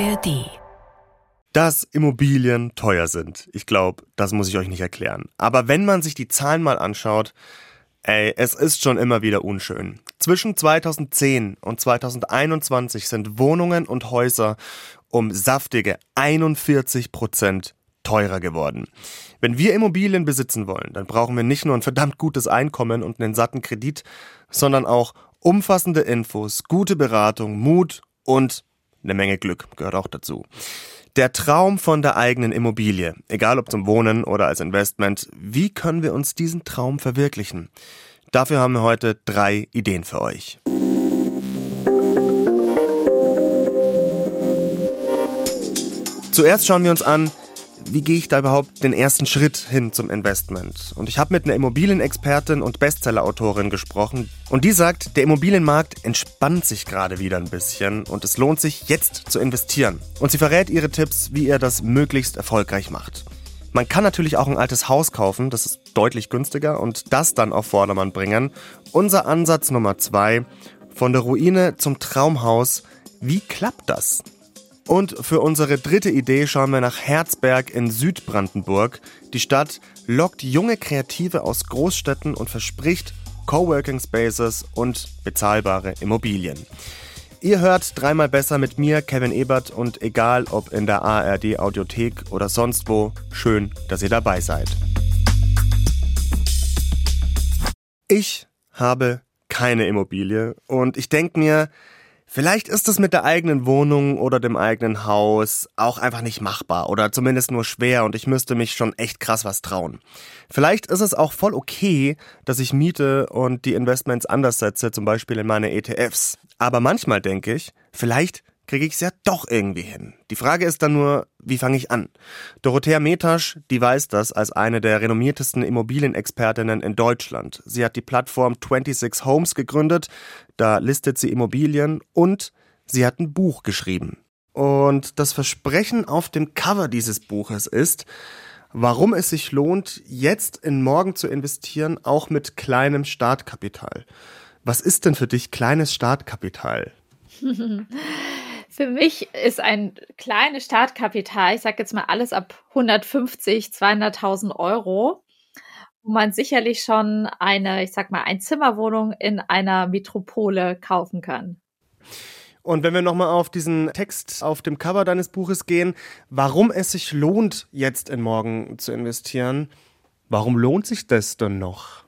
ARD. Dass Immobilien teuer sind. Ich glaube, das muss ich euch nicht erklären. Aber wenn man sich die Zahlen mal anschaut, ey, es ist schon immer wieder unschön. Zwischen 2010 und 2021 sind Wohnungen und Häuser um saftige 41 Prozent teurer geworden. Wenn wir Immobilien besitzen wollen, dann brauchen wir nicht nur ein verdammt gutes Einkommen und einen satten Kredit, sondern auch umfassende Infos, gute Beratung, Mut und eine Menge Glück gehört auch dazu. Der Traum von der eigenen Immobilie, egal ob zum Wohnen oder als Investment, wie können wir uns diesen Traum verwirklichen? Dafür haben wir heute drei Ideen für euch. Zuerst schauen wir uns an, wie gehe ich da überhaupt den ersten Schritt hin zum Investment? Und ich habe mit einer Immobilienexpertin und Bestsellerautorin gesprochen und die sagt, der Immobilienmarkt entspannt sich gerade wieder ein bisschen und es lohnt sich jetzt zu investieren. Und sie verrät ihre Tipps, wie ihr das möglichst erfolgreich macht. Man kann natürlich auch ein altes Haus kaufen, das ist deutlich günstiger und das dann auf Vordermann bringen. Unser Ansatz Nummer zwei, von der Ruine zum Traumhaus. Wie klappt das? Und für unsere dritte Idee schauen wir nach Herzberg in Südbrandenburg. Die Stadt lockt junge Kreative aus Großstädten und verspricht Coworking Spaces und bezahlbare Immobilien. Ihr hört dreimal besser mit mir, Kevin Ebert, und egal ob in der ARD Audiothek oder sonst wo, schön, dass ihr dabei seid. Ich habe keine Immobilie und ich denke mir, Vielleicht ist es mit der eigenen Wohnung oder dem eigenen Haus auch einfach nicht machbar oder zumindest nur schwer und ich müsste mich schon echt krass was trauen. Vielleicht ist es auch voll okay, dass ich miete und die Investments anders setze, zum Beispiel in meine ETFs. Aber manchmal denke ich, vielleicht kriege ich es ja doch irgendwie hin. Die Frage ist dann nur, wie fange ich an? Dorothea Metasch, die weiß das als eine der renommiertesten Immobilienexpertinnen in Deutschland. Sie hat die Plattform 26 Homes gegründet, da listet sie Immobilien und sie hat ein Buch geschrieben. Und das Versprechen auf dem Cover dieses Buches ist, warum es sich lohnt, jetzt in morgen zu investieren, auch mit kleinem Startkapital. Was ist denn für dich kleines Startkapital? Für mich ist ein kleines Startkapital, ich sage jetzt mal alles ab 150, 200.000 Euro, wo man sicherlich schon eine, ich sag mal, Einzimmerwohnung in einer Metropole kaufen kann. Und wenn wir nochmal auf diesen Text auf dem Cover deines Buches gehen, warum es sich lohnt, jetzt in morgen zu investieren, warum lohnt sich das denn noch?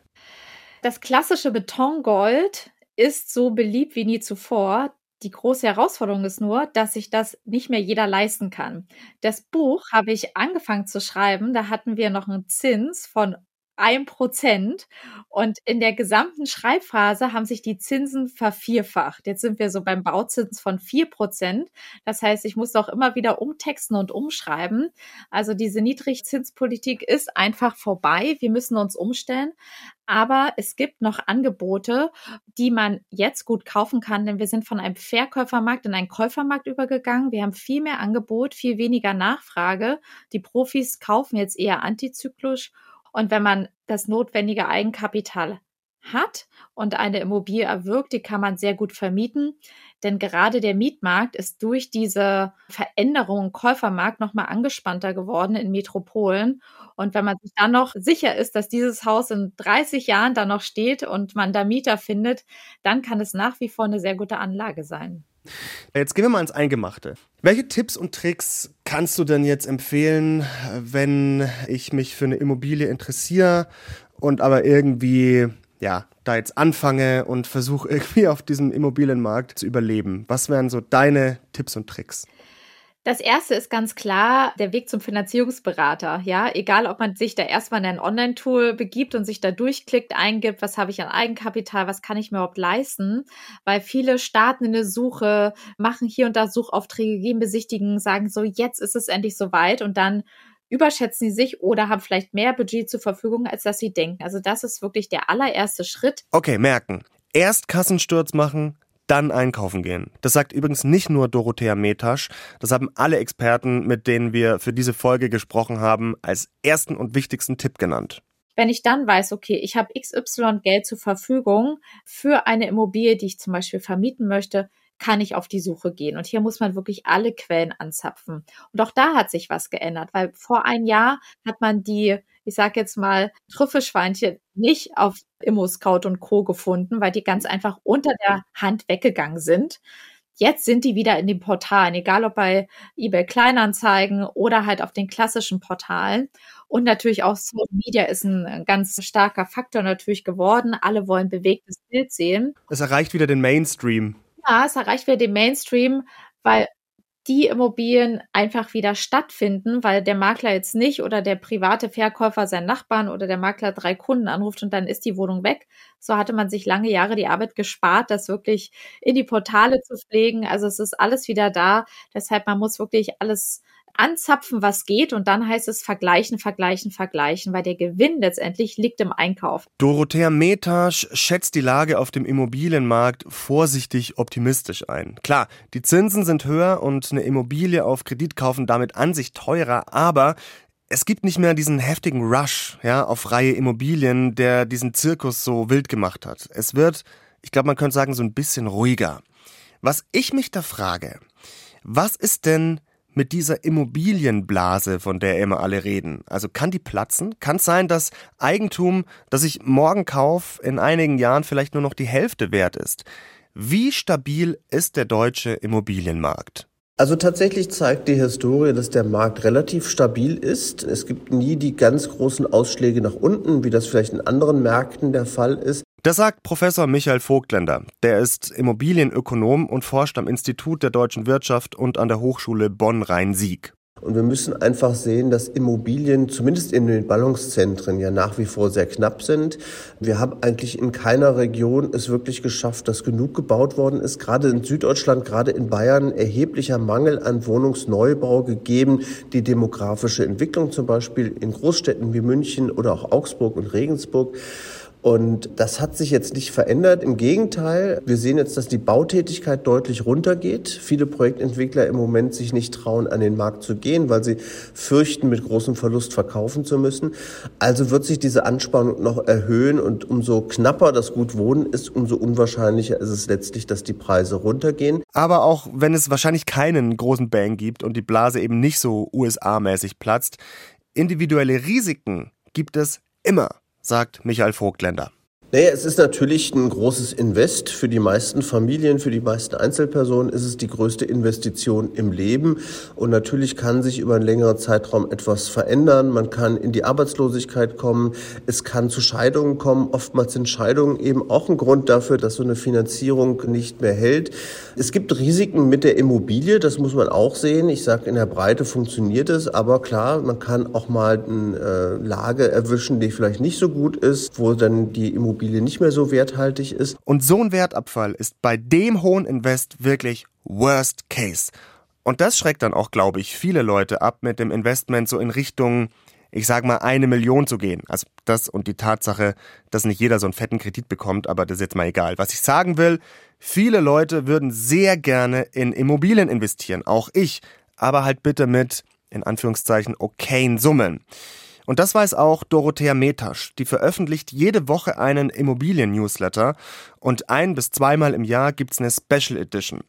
Das klassische Betongold ist so beliebt wie nie zuvor. Die große Herausforderung ist nur, dass sich das nicht mehr jeder leisten kann. Das Buch habe ich angefangen zu schreiben, da hatten wir noch einen Zins von ein Prozent. Und in der gesamten Schreibphase haben sich die Zinsen vervierfacht. Jetzt sind wir so beim Bauzins von vier Prozent. Das heißt, ich muss auch immer wieder umtexten und umschreiben. Also diese Niedrigzinspolitik ist einfach vorbei. Wir müssen uns umstellen. Aber es gibt noch Angebote, die man jetzt gut kaufen kann, denn wir sind von einem Verkäufermarkt in einen Käufermarkt übergegangen. Wir haben viel mehr Angebot, viel weniger Nachfrage. Die Profis kaufen jetzt eher antizyklisch und wenn man das notwendige Eigenkapital hat und eine Immobilie erwirkt, die kann man sehr gut vermieten. Denn gerade der Mietmarkt ist durch diese Veränderung im Käufermarkt nochmal angespannter geworden in Metropolen. Und wenn man sich dann noch sicher ist, dass dieses Haus in 30 Jahren da noch steht und man da Mieter findet, dann kann es nach wie vor eine sehr gute Anlage sein. Jetzt gehen wir mal ins Eingemachte. Welche Tipps und Tricks kannst du denn jetzt empfehlen, wenn ich mich für eine Immobilie interessiere und aber irgendwie, ja, da jetzt anfange und versuche irgendwie auf diesem Immobilienmarkt zu überleben? Was wären so deine Tipps und Tricks? Das erste ist ganz klar der Weg zum Finanzierungsberater. Ja, egal, ob man sich da erstmal in ein Online-Tool begibt und sich da durchklickt, eingibt, was habe ich an Eigenkapital, was kann ich mir überhaupt leisten, weil viele starten in eine Suche, machen hier und da Suchaufträge, gehen besichtigen, sagen so, jetzt ist es endlich soweit und dann überschätzen sie sich oder haben vielleicht mehr Budget zur Verfügung, als dass sie denken. Also das ist wirklich der allererste Schritt. Okay, merken. Erst Kassensturz machen, dann einkaufen gehen. Das sagt übrigens nicht nur Dorothea Metasch, das haben alle Experten, mit denen wir für diese Folge gesprochen haben, als ersten und wichtigsten Tipp genannt. Wenn ich dann weiß, okay, ich habe XY Geld zur Verfügung für eine Immobilie, die ich zum Beispiel vermieten möchte, kann ich auf die Suche gehen. Und hier muss man wirklich alle Quellen anzapfen. Und auch da hat sich was geändert, weil vor ein Jahr hat man die, ich sage jetzt mal, Trüffelschweinchen nicht auf ImmoScout und Co. gefunden, weil die ganz einfach unter der Hand weggegangen sind. Jetzt sind die wieder in den Portalen, egal ob bei eBay Kleinanzeigen oder halt auf den klassischen Portalen. Und natürlich auch Social Media ist ein ganz starker Faktor natürlich geworden. Alle wollen bewegtes Bild sehen. Es erreicht wieder den Mainstream. Es erreicht wieder den Mainstream, weil die Immobilien einfach wieder stattfinden, weil der Makler jetzt nicht oder der private Verkäufer seinen Nachbarn oder der Makler drei Kunden anruft und dann ist die Wohnung weg. So hatte man sich lange Jahre die Arbeit gespart, das wirklich in die Portale zu pflegen. Also es ist alles wieder da. Deshalb, man muss wirklich alles anzapfen, was geht und dann heißt es vergleichen, vergleichen, vergleichen, weil der Gewinn letztendlich liegt im Einkauf. Dorothea Metasch schätzt die Lage auf dem Immobilienmarkt vorsichtig optimistisch ein. Klar, die Zinsen sind höher und eine Immobilie auf Kredit kaufen damit an sich teurer, aber es gibt nicht mehr diesen heftigen Rush ja, auf freie Immobilien, der diesen Zirkus so wild gemacht hat. Es wird, ich glaube, man könnte sagen, so ein bisschen ruhiger. Was ich mich da frage, was ist denn mit dieser Immobilienblase, von der immer alle reden? Also kann die platzen? Kann es sein, dass Eigentum, das ich morgen kaufe, in einigen Jahren vielleicht nur noch die Hälfte wert ist? Wie stabil ist der deutsche Immobilienmarkt? Also tatsächlich zeigt die Historie, dass der Markt relativ stabil ist. Es gibt nie die ganz großen Ausschläge nach unten, wie das vielleicht in anderen Märkten der Fall ist. Das sagt Professor Michael Vogtländer. Der ist Immobilienökonom und forscht am Institut der deutschen Wirtschaft und an der Hochschule Bonn-Rhein-Sieg. Und wir müssen einfach sehen, dass Immobilien zumindest in den Ballungszentren ja nach wie vor sehr knapp sind. Wir haben eigentlich in keiner Region es wirklich geschafft, dass genug gebaut worden ist. Gerade in Süddeutschland, gerade in Bayern erheblicher Mangel an Wohnungsneubau gegeben. Die demografische Entwicklung zum Beispiel in Großstädten wie München oder auch Augsburg und Regensburg. Und das hat sich jetzt nicht verändert. Im Gegenteil, wir sehen jetzt, dass die Bautätigkeit deutlich runtergeht. Viele Projektentwickler im Moment sich nicht trauen, an den Markt zu gehen, weil sie fürchten, mit großem Verlust verkaufen zu müssen. Also wird sich diese Anspannung noch erhöhen und umso knapper das Gut Wohnen ist, umso unwahrscheinlicher ist es letztlich, dass die Preise runtergehen. Aber auch wenn es wahrscheinlich keinen großen Bang gibt und die Blase eben nicht so USA-mäßig platzt, individuelle Risiken gibt es immer sagt Michael Vogtländer. Naja, es ist natürlich ein großes Invest. Für die meisten Familien, für die meisten Einzelpersonen ist es die größte Investition im Leben. Und natürlich kann sich über einen längeren Zeitraum etwas verändern. Man kann in die Arbeitslosigkeit kommen. Es kann zu Scheidungen kommen. Oftmals sind Scheidungen eben auch ein Grund dafür, dass so eine Finanzierung nicht mehr hält. Es gibt Risiken mit der Immobilie. Das muss man auch sehen. Ich sage, in der Breite funktioniert es. Aber klar, man kann auch mal eine äh, Lage erwischen, die vielleicht nicht so gut ist, wo dann die Immobilie Immobilie nicht mehr so werthaltig ist. Und so ein Wertabfall ist bei dem hohen Invest wirklich Worst Case. Und das schreckt dann auch, glaube ich, viele Leute ab, mit dem Investment so in Richtung, ich sag mal, eine Million zu gehen. Also das und die Tatsache, dass nicht jeder so einen fetten Kredit bekommt, aber das ist jetzt mal egal. Was ich sagen will, viele Leute würden sehr gerne in Immobilien investieren, auch ich, aber halt bitte mit, in Anführungszeichen, okayen Summen. Und das weiß auch Dorothea Metasch. Die veröffentlicht jede Woche einen Immobilien-Newsletter und ein bis zweimal im Jahr gibt's eine Special Edition.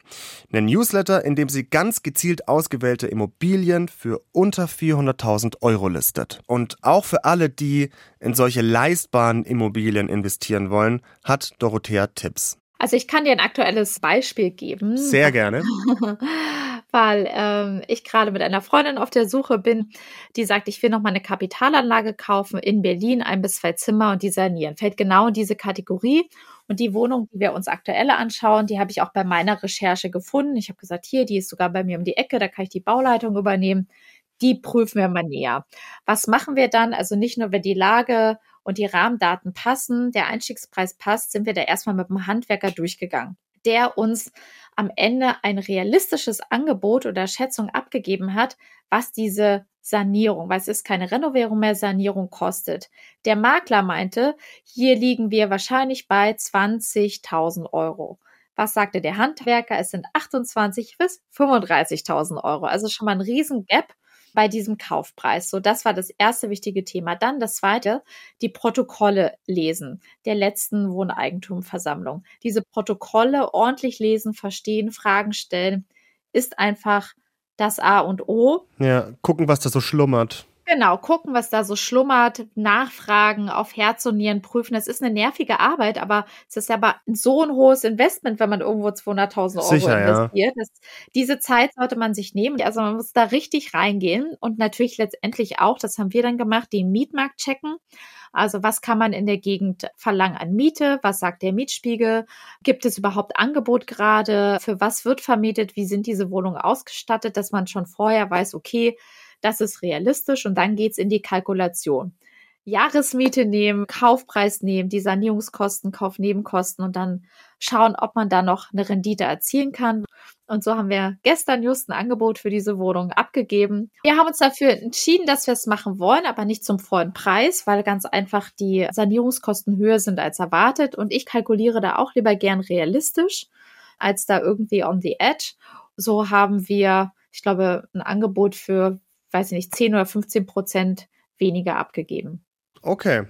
Eine Newsletter, in dem sie ganz gezielt ausgewählte Immobilien für unter 400.000 Euro listet. Und auch für alle, die in solche leistbaren Immobilien investieren wollen, hat Dorothea Tipps. Also ich kann dir ein aktuelles Beispiel geben. Sehr gerne. weil ähm, ich gerade mit einer Freundin auf der Suche bin, die sagt, ich will noch mal eine Kapitalanlage kaufen in Berlin, ein bis zwei Zimmer und die sanieren. Fällt genau in diese Kategorie. Und die Wohnung, die wir uns aktuell anschauen, die habe ich auch bei meiner Recherche gefunden. Ich habe gesagt, hier, die ist sogar bei mir um die Ecke, da kann ich die Bauleitung übernehmen. Die prüfen wir mal näher. Was machen wir dann? Also nicht nur, wenn die Lage und die Rahmendaten passen, der Einstiegspreis passt, sind wir da erstmal mit dem Handwerker durchgegangen der uns am Ende ein realistisches Angebot oder Schätzung abgegeben hat, was diese Sanierung, weil es ist keine Renovierung mehr, Sanierung kostet. Der Makler meinte, hier liegen wir wahrscheinlich bei 20.000 Euro. Was sagte der Handwerker? Es sind 28 bis 35.000 Euro. Also schon mal ein riesen Gap. Bei diesem Kaufpreis. So, das war das erste wichtige Thema. Dann das zweite, die Protokolle lesen der letzten Wohneigentumversammlung. Diese Protokolle ordentlich lesen, verstehen, Fragen stellen, ist einfach das A und O. Ja, gucken, was da so schlummert. Genau, gucken, was da so schlummert, nachfragen, auf Herz und Nieren prüfen. Das ist eine nervige Arbeit, aber es ist aber so ein hohes Investment, wenn man irgendwo 200.000 Euro Sicher, investiert. Ja. Das, diese Zeit sollte man sich nehmen. Also man muss da richtig reingehen und natürlich letztendlich auch, das haben wir dann gemacht, den Mietmarkt checken. Also was kann man in der Gegend verlangen an Miete? Was sagt der Mietspiegel? Gibt es überhaupt Angebot gerade? Für was wird vermietet? Wie sind diese Wohnungen ausgestattet, dass man schon vorher weiß, okay, das ist realistisch und dann geht's in die Kalkulation. Jahresmiete nehmen, Kaufpreis nehmen, die Sanierungskosten, Kaufnebenkosten und dann schauen, ob man da noch eine Rendite erzielen kann. Und so haben wir gestern just ein Angebot für diese Wohnung abgegeben. Wir haben uns dafür entschieden, dass wir es machen wollen, aber nicht zum vollen Preis, weil ganz einfach die Sanierungskosten höher sind als erwartet. Und ich kalkuliere da auch lieber gern realistisch, als da irgendwie on the edge. So haben wir, ich glaube, ein Angebot für weiß ich nicht, 10 oder 15 Prozent weniger abgegeben. Okay.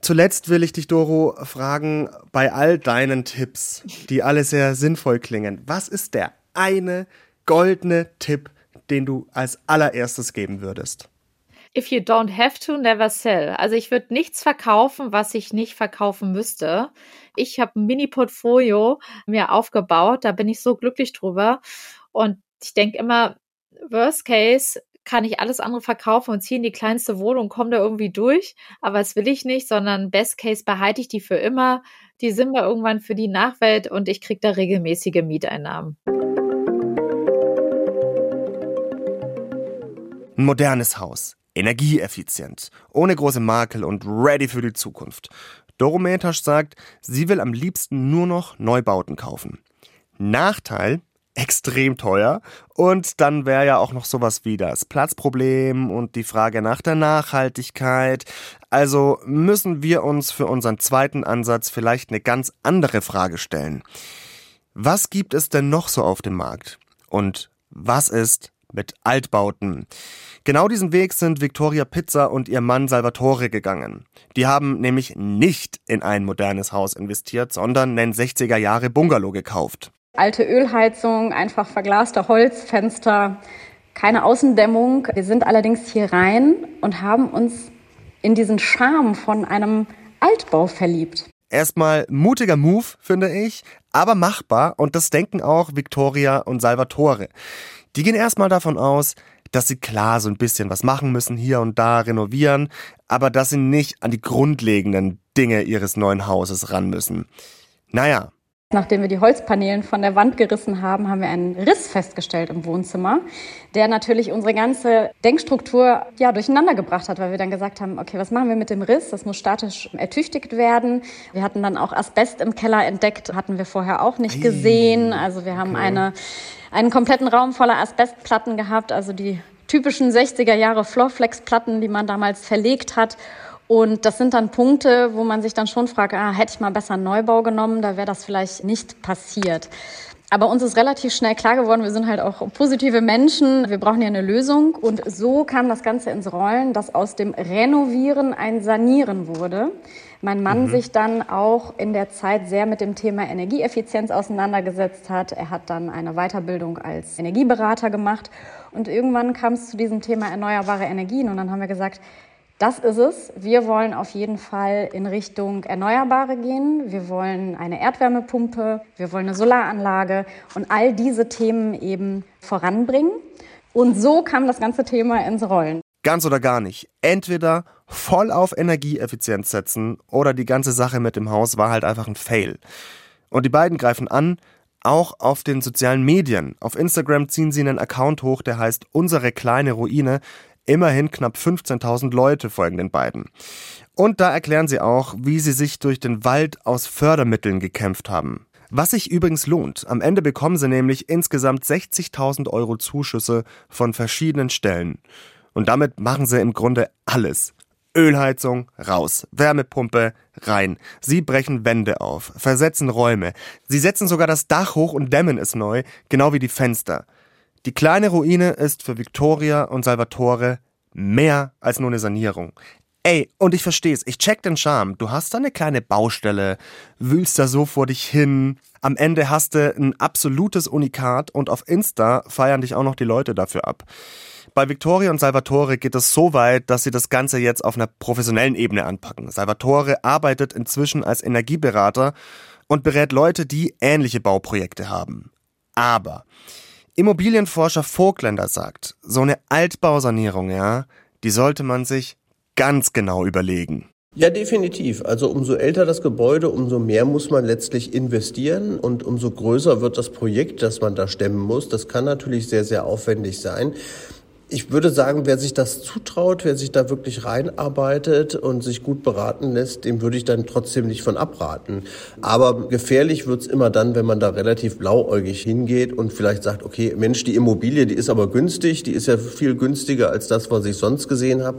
Zuletzt will ich dich, Doro, fragen, bei all deinen Tipps, die alle sehr sinnvoll klingen, was ist der eine goldene Tipp, den du als allererstes geben würdest? If you don't have to, never sell. Also ich würde nichts verkaufen, was ich nicht verkaufen müsste. Ich habe ein Mini-Portfolio mir aufgebaut, da bin ich so glücklich drüber. Und ich denke immer, Worst Case, kann ich alles andere verkaufen und ziehe in die kleinste Wohnung, komme da irgendwie durch. Aber das will ich nicht, sondern Best Case behalte ich die für immer. Die sind wir irgendwann für die Nachwelt und ich kriege da regelmäßige Mieteinnahmen. Ein modernes Haus, energieeffizient, ohne große Makel und ready für die Zukunft. Dorometas sagt, sie will am liebsten nur noch Neubauten kaufen. Nachteil, extrem teuer. Und dann wäre ja auch noch sowas wie das Platzproblem und die Frage nach der Nachhaltigkeit. Also müssen wir uns für unseren zweiten Ansatz vielleicht eine ganz andere Frage stellen. Was gibt es denn noch so auf dem Markt? Und was ist mit Altbauten? Genau diesen Weg sind Victoria Pizza und ihr Mann Salvatore gegangen. Die haben nämlich nicht in ein modernes Haus investiert, sondern einen 60er Jahre Bungalow gekauft. Alte Ölheizung, einfach verglaste Holzfenster, keine Außendämmung. Wir sind allerdings hier rein und haben uns in diesen Charme von einem Altbau verliebt. Erstmal mutiger Move, finde ich, aber machbar und das denken auch Victoria und Salvatore. Die gehen erstmal davon aus, dass sie klar so ein bisschen was machen müssen, hier und da renovieren, aber dass sie nicht an die grundlegenden Dinge ihres neuen Hauses ran müssen. Naja, Nachdem wir die Holzpaneelen von der Wand gerissen haben, haben wir einen Riss festgestellt im Wohnzimmer, der natürlich unsere ganze Denkstruktur ja durcheinander gebracht hat, weil wir dann gesagt haben, okay, was machen wir mit dem Riss? Das muss statisch ertüchtigt werden. Wir hatten dann auch Asbest im Keller entdeckt, hatten wir vorher auch nicht gesehen. Also wir haben okay. eine, einen kompletten Raum voller Asbestplatten gehabt, also die typischen 60er Jahre Floorflex-Platten, die man damals verlegt hat. Und das sind dann Punkte, wo man sich dann schon fragt, ah, hätte ich mal besser einen Neubau genommen, da wäre das vielleicht nicht passiert. Aber uns ist relativ schnell klar geworden, wir sind halt auch positive Menschen, wir brauchen ja eine Lösung. Und so kam das Ganze ins Rollen, dass aus dem Renovieren ein Sanieren wurde. Mein Mann mhm. sich dann auch in der Zeit sehr mit dem Thema Energieeffizienz auseinandergesetzt hat. Er hat dann eine Weiterbildung als Energieberater gemacht. Und irgendwann kam es zu diesem Thema erneuerbare Energien. Und dann haben wir gesagt, das ist es. Wir wollen auf jeden Fall in Richtung Erneuerbare gehen. Wir wollen eine Erdwärmepumpe, wir wollen eine Solaranlage und all diese Themen eben voranbringen. Und so kam das ganze Thema ins Rollen. Ganz oder gar nicht. Entweder voll auf Energieeffizienz setzen oder die ganze Sache mit dem Haus war halt einfach ein Fail. Und die beiden greifen an, auch auf den sozialen Medien. Auf Instagram ziehen sie einen Account hoch, der heißt Unsere kleine Ruine. Immerhin knapp 15.000 Leute folgen den beiden. Und da erklären sie auch, wie sie sich durch den Wald aus Fördermitteln gekämpft haben. Was sich übrigens lohnt. Am Ende bekommen sie nämlich insgesamt 60.000 Euro Zuschüsse von verschiedenen Stellen. Und damit machen sie im Grunde alles. Ölheizung raus, Wärmepumpe rein. Sie brechen Wände auf, versetzen Räume. Sie setzen sogar das Dach hoch und dämmen es neu, genau wie die Fenster. Die kleine Ruine ist für Victoria und Salvatore mehr als nur eine Sanierung. Ey, und ich versteh's, ich check den Charme. Du hast da eine kleine Baustelle, wühlst da so vor dich hin. Am Ende hast du ein absolutes Unikat und auf Insta feiern dich auch noch die Leute dafür ab. Bei Victoria und Salvatore geht es so weit, dass sie das Ganze jetzt auf einer professionellen Ebene anpacken. Salvatore arbeitet inzwischen als Energieberater und berät Leute, die ähnliche Bauprojekte haben. Aber Immobilienforscher Vogtländer sagt, so eine Altbausanierung, ja, die sollte man sich ganz genau überlegen. Ja, definitiv. Also umso älter das Gebäude, umso mehr muss man letztlich investieren und umso größer wird das Projekt, das man da stemmen muss. Das kann natürlich sehr, sehr aufwendig sein. Ich würde sagen, wer sich das zutraut, wer sich da wirklich reinarbeitet und sich gut beraten lässt, dem würde ich dann trotzdem nicht von abraten. Aber gefährlich wird's immer dann, wenn man da relativ blauäugig hingeht und vielleicht sagt, okay, Mensch, die Immobilie, die ist aber günstig, die ist ja viel günstiger als das, was ich sonst gesehen habe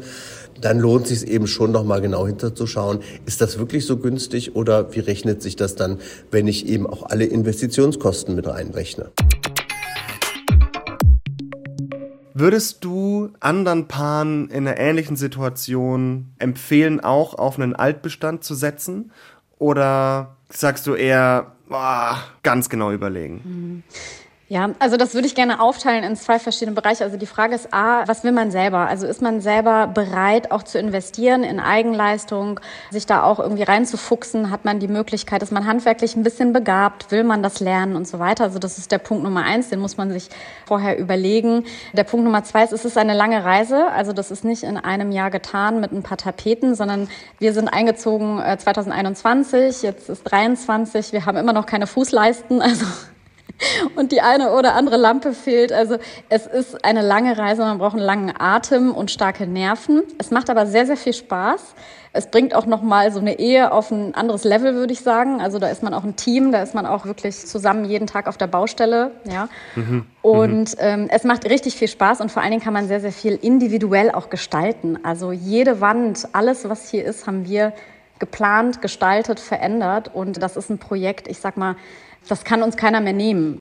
dann lohnt sich eben schon noch mal genau hinterzuschauen, ist das wirklich so günstig oder wie rechnet sich das dann, wenn ich eben auch alle Investitionskosten mit reinrechne? Würdest du anderen Paaren in einer ähnlichen Situation empfehlen, auch auf einen Altbestand zu setzen? Oder sagst du eher, boah, ganz genau überlegen? Mhm. Ja, also das würde ich gerne aufteilen in zwei verschiedene Bereiche. Also die Frage ist A, was will man selber? Also ist man selber bereit, auch zu investieren in Eigenleistung, sich da auch irgendwie reinzufuchsen? Hat man die Möglichkeit, ist man handwerklich ein bisschen begabt? Will man das lernen und so weiter? Also das ist der Punkt Nummer eins, den muss man sich vorher überlegen. Der Punkt Nummer zwei ist, es ist eine lange Reise. Also das ist nicht in einem Jahr getan mit ein paar Tapeten, sondern wir sind eingezogen 2021, äh, jetzt ist 23, wir haben immer noch keine Fußleisten. Also und die eine oder andere Lampe fehlt. Also es ist eine lange Reise, man braucht einen langen Atem und starke Nerven. Es macht aber sehr, sehr viel Spaß. Es bringt auch nochmal so eine Ehe auf ein anderes Level, würde ich sagen. Also da ist man auch ein Team, da ist man auch wirklich zusammen jeden Tag auf der Baustelle. Ja. Mhm. Und ähm, es macht richtig viel Spaß und vor allen Dingen kann man sehr, sehr viel individuell auch gestalten. Also jede Wand, alles, was hier ist, haben wir geplant, gestaltet, verändert. Und das ist ein Projekt, ich sag mal, das kann uns keiner mehr nehmen.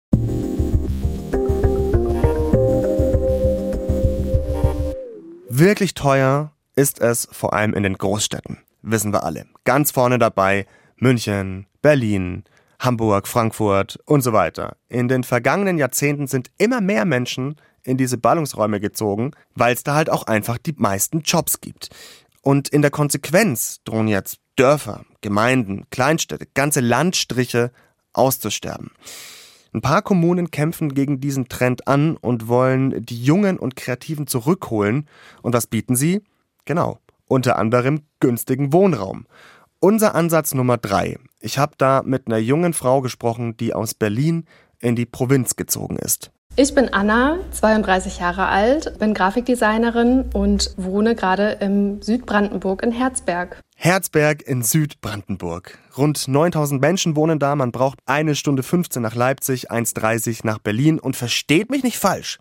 Wirklich teuer ist es vor allem in den Großstädten, wissen wir alle. Ganz vorne dabei München, Berlin, Hamburg, Frankfurt und so weiter. In den vergangenen Jahrzehnten sind immer mehr Menschen in diese Ballungsräume gezogen, weil es da halt auch einfach die meisten Jobs gibt. Und in der Konsequenz drohen jetzt Dörfer, Gemeinden, Kleinstädte, ganze Landstriche auszusterben. Ein paar Kommunen kämpfen gegen diesen Trend an und wollen die Jungen und Kreativen zurückholen. Und was bieten sie? Genau, unter anderem günstigen Wohnraum. Unser Ansatz Nummer drei. Ich habe da mit einer jungen Frau gesprochen, die aus Berlin in die Provinz gezogen ist. Ich bin Anna, 32 Jahre alt, bin Grafikdesignerin und wohne gerade im Südbrandenburg in Herzberg. Herzberg in Südbrandenburg. Rund 9000 Menschen wohnen da. Man braucht eine Stunde 15 nach Leipzig, 1,30 nach Berlin. Und versteht mich nicht falsch.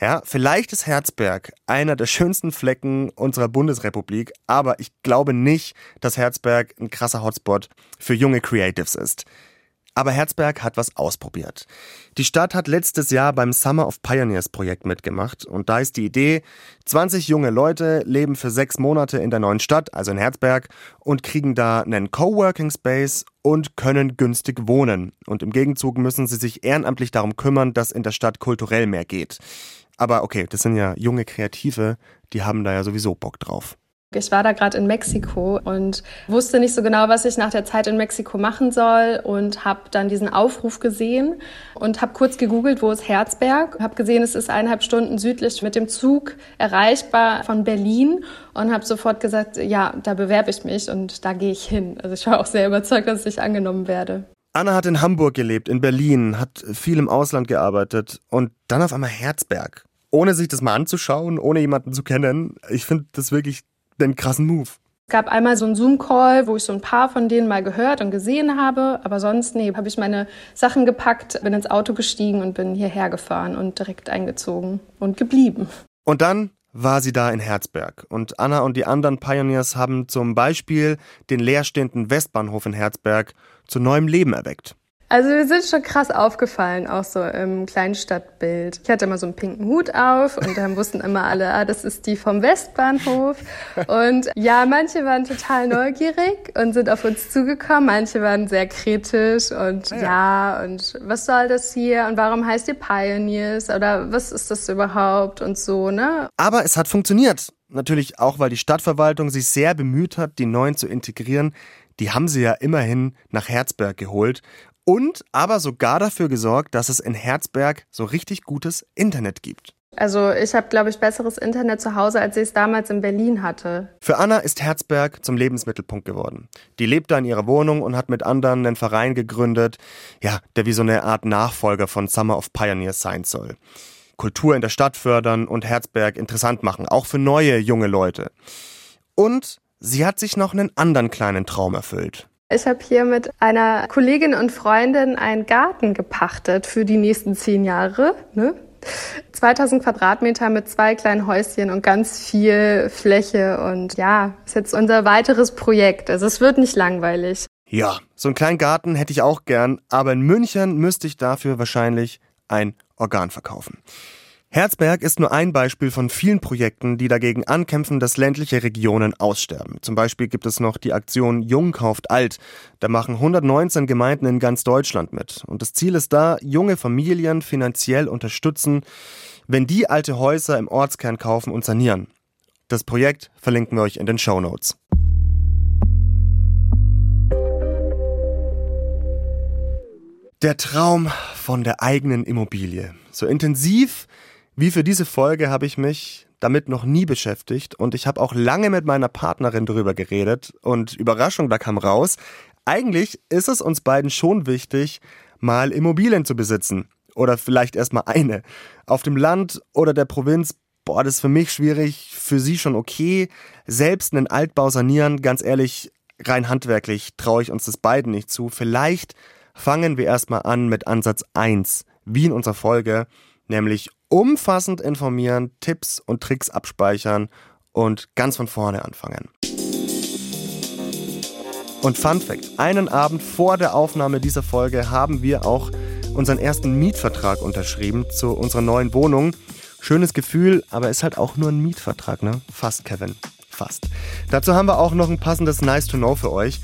Ja, vielleicht ist Herzberg einer der schönsten Flecken unserer Bundesrepublik, aber ich glaube nicht, dass Herzberg ein krasser Hotspot für junge Creatives ist. Aber Herzberg hat was ausprobiert. Die Stadt hat letztes Jahr beim Summer of Pioneers Projekt mitgemacht und da ist die Idee, 20 junge Leute leben für sechs Monate in der neuen Stadt, also in Herzberg, und kriegen da einen Coworking Space und können günstig wohnen. Und im Gegenzug müssen sie sich ehrenamtlich darum kümmern, dass in der Stadt kulturell mehr geht. Aber okay, das sind ja junge Kreative, die haben da ja sowieso Bock drauf. Ich war da gerade in Mexiko und wusste nicht so genau, was ich nach der Zeit in Mexiko machen soll und habe dann diesen Aufruf gesehen und habe kurz gegoogelt, wo ist Herzberg. Habe gesehen, es ist eineinhalb Stunden südlich mit dem Zug erreichbar von Berlin und habe sofort gesagt, ja, da bewerbe ich mich und da gehe ich hin. Also ich war auch sehr überzeugt, dass ich angenommen werde. Anna hat in Hamburg gelebt, in Berlin, hat viel im Ausland gearbeitet und dann auf einmal Herzberg. Ohne sich das mal anzuschauen, ohne jemanden zu kennen. Ich finde das wirklich den krassen Move? Es gab einmal so einen Zoom-Call, wo ich so ein paar von denen mal gehört und gesehen habe, aber sonst, nee, habe ich meine Sachen gepackt, bin ins Auto gestiegen und bin hierher gefahren und direkt eingezogen und geblieben. Und dann war sie da in Herzberg und Anna und die anderen Pioneers haben zum Beispiel den leerstehenden Westbahnhof in Herzberg zu neuem Leben erweckt. Also wir sind schon krass aufgefallen, auch so im Kleinstadtbild. Ich hatte immer so einen pinken Hut auf und dann wussten immer alle, ah, das ist die vom Westbahnhof. Und ja, manche waren total neugierig und sind auf uns zugekommen, manche waren sehr kritisch und ja, ja und was soll das hier und warum heißt ihr Pioneers oder was ist das überhaupt und so, ne? Aber es hat funktioniert. Natürlich auch, weil die Stadtverwaltung sich sehr bemüht hat, die Neuen zu integrieren. Die haben sie ja immerhin nach Herzberg geholt und aber sogar dafür gesorgt, dass es in Herzberg so richtig gutes Internet gibt. Also ich habe, glaube ich, besseres Internet zu Hause, als ich es damals in Berlin hatte. Für Anna ist Herzberg zum Lebensmittelpunkt geworden. Die lebt da in ihrer Wohnung und hat mit anderen einen Verein gegründet, ja, der wie so eine Art Nachfolger von Summer of Pioneers sein soll. Kultur in der Stadt fördern und Herzberg interessant machen, auch für neue junge Leute. Und sie hat sich noch einen anderen kleinen Traum erfüllt. Ich habe hier mit einer Kollegin und Freundin einen Garten gepachtet für die nächsten zehn Jahre. Ne? 2000 Quadratmeter mit zwei kleinen Häuschen und ganz viel Fläche. Und ja, ist jetzt unser weiteres Projekt. Also es wird nicht langweilig. Ja, so einen kleinen Garten hätte ich auch gern, aber in München müsste ich dafür wahrscheinlich ein Organ verkaufen. Herzberg ist nur ein Beispiel von vielen Projekten, die dagegen ankämpfen, dass ländliche Regionen aussterben. Zum Beispiel gibt es noch die Aktion Jung kauft alt. Da machen 119 Gemeinden in ganz Deutschland mit. Und das Ziel ist da, junge Familien finanziell unterstützen, wenn die alte Häuser im Ortskern kaufen und sanieren. Das Projekt verlinken wir euch in den Show Notes. Der Traum von der eigenen Immobilie. So intensiv wie für diese Folge habe ich mich damit noch nie beschäftigt und ich habe auch lange mit meiner Partnerin darüber geredet und Überraschung, da kam raus, eigentlich ist es uns beiden schon wichtig, mal Immobilien zu besitzen oder vielleicht erstmal eine. Auf dem Land oder der Provinz, boah, das ist für mich schwierig, für sie schon okay. Selbst einen Altbau sanieren, ganz ehrlich, rein handwerklich traue ich uns das beiden nicht zu. Vielleicht fangen wir erstmal an mit Ansatz 1, wie in unserer Folge, nämlich umfassend informieren, Tipps und Tricks abspeichern und ganz von vorne anfangen. Und Fun Fact: Einen Abend vor der Aufnahme dieser Folge haben wir auch unseren ersten Mietvertrag unterschrieben zu unserer neuen Wohnung. Schönes Gefühl, aber ist halt auch nur ein Mietvertrag, ne? Fast, Kevin. Fast. Dazu haben wir auch noch ein passendes Nice to Know für euch.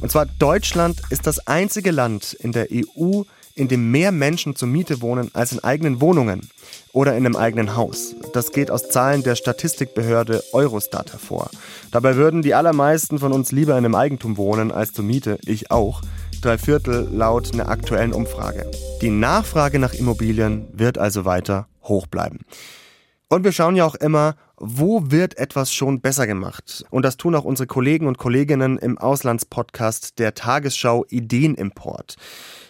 Und zwar Deutschland ist das einzige Land in der EU, in dem mehr Menschen zur Miete wohnen als in eigenen Wohnungen oder in einem eigenen Haus. Das geht aus Zahlen der Statistikbehörde Eurostat hervor. Dabei würden die allermeisten von uns lieber in einem Eigentum wohnen als zur Miete, ich auch. Drei Viertel laut einer aktuellen Umfrage. Die Nachfrage nach Immobilien wird also weiter hoch bleiben. Und wir schauen ja auch immer, wo wird etwas schon besser gemacht? Und das tun auch unsere Kollegen und Kolleginnen im Auslandspodcast der Tagesschau Ideenimport.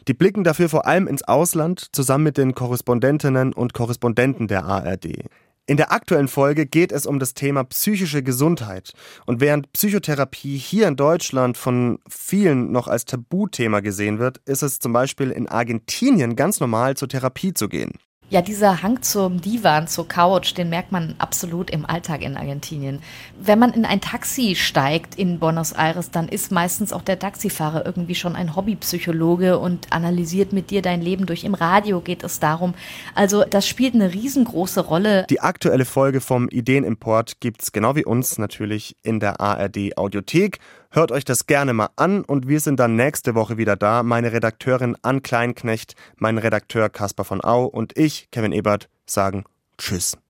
Die blicken dafür vor allem ins Ausland zusammen mit den Korrespondentinnen und Korrespondenten der ARD. In der aktuellen Folge geht es um das Thema psychische Gesundheit. Und während Psychotherapie hier in Deutschland von vielen noch als Tabuthema gesehen wird, ist es zum Beispiel in Argentinien ganz normal, zur Therapie zu gehen. Ja, dieser Hang zum Divan, zur Couch, den merkt man absolut im Alltag in Argentinien. Wenn man in ein Taxi steigt in Buenos Aires, dann ist meistens auch der Taxifahrer irgendwie schon ein Hobbypsychologe und analysiert mit dir dein Leben durch. Im Radio geht es darum. Also das spielt eine riesengroße Rolle. Die aktuelle Folge vom Ideenimport gibt's genau wie uns natürlich in der ARD Audiothek Hört euch das gerne mal an und wir sind dann nächste Woche wieder da. Meine Redakteurin Ann Kleinknecht, mein Redakteur Caspar von Au und ich, Kevin Ebert, sagen Tschüss.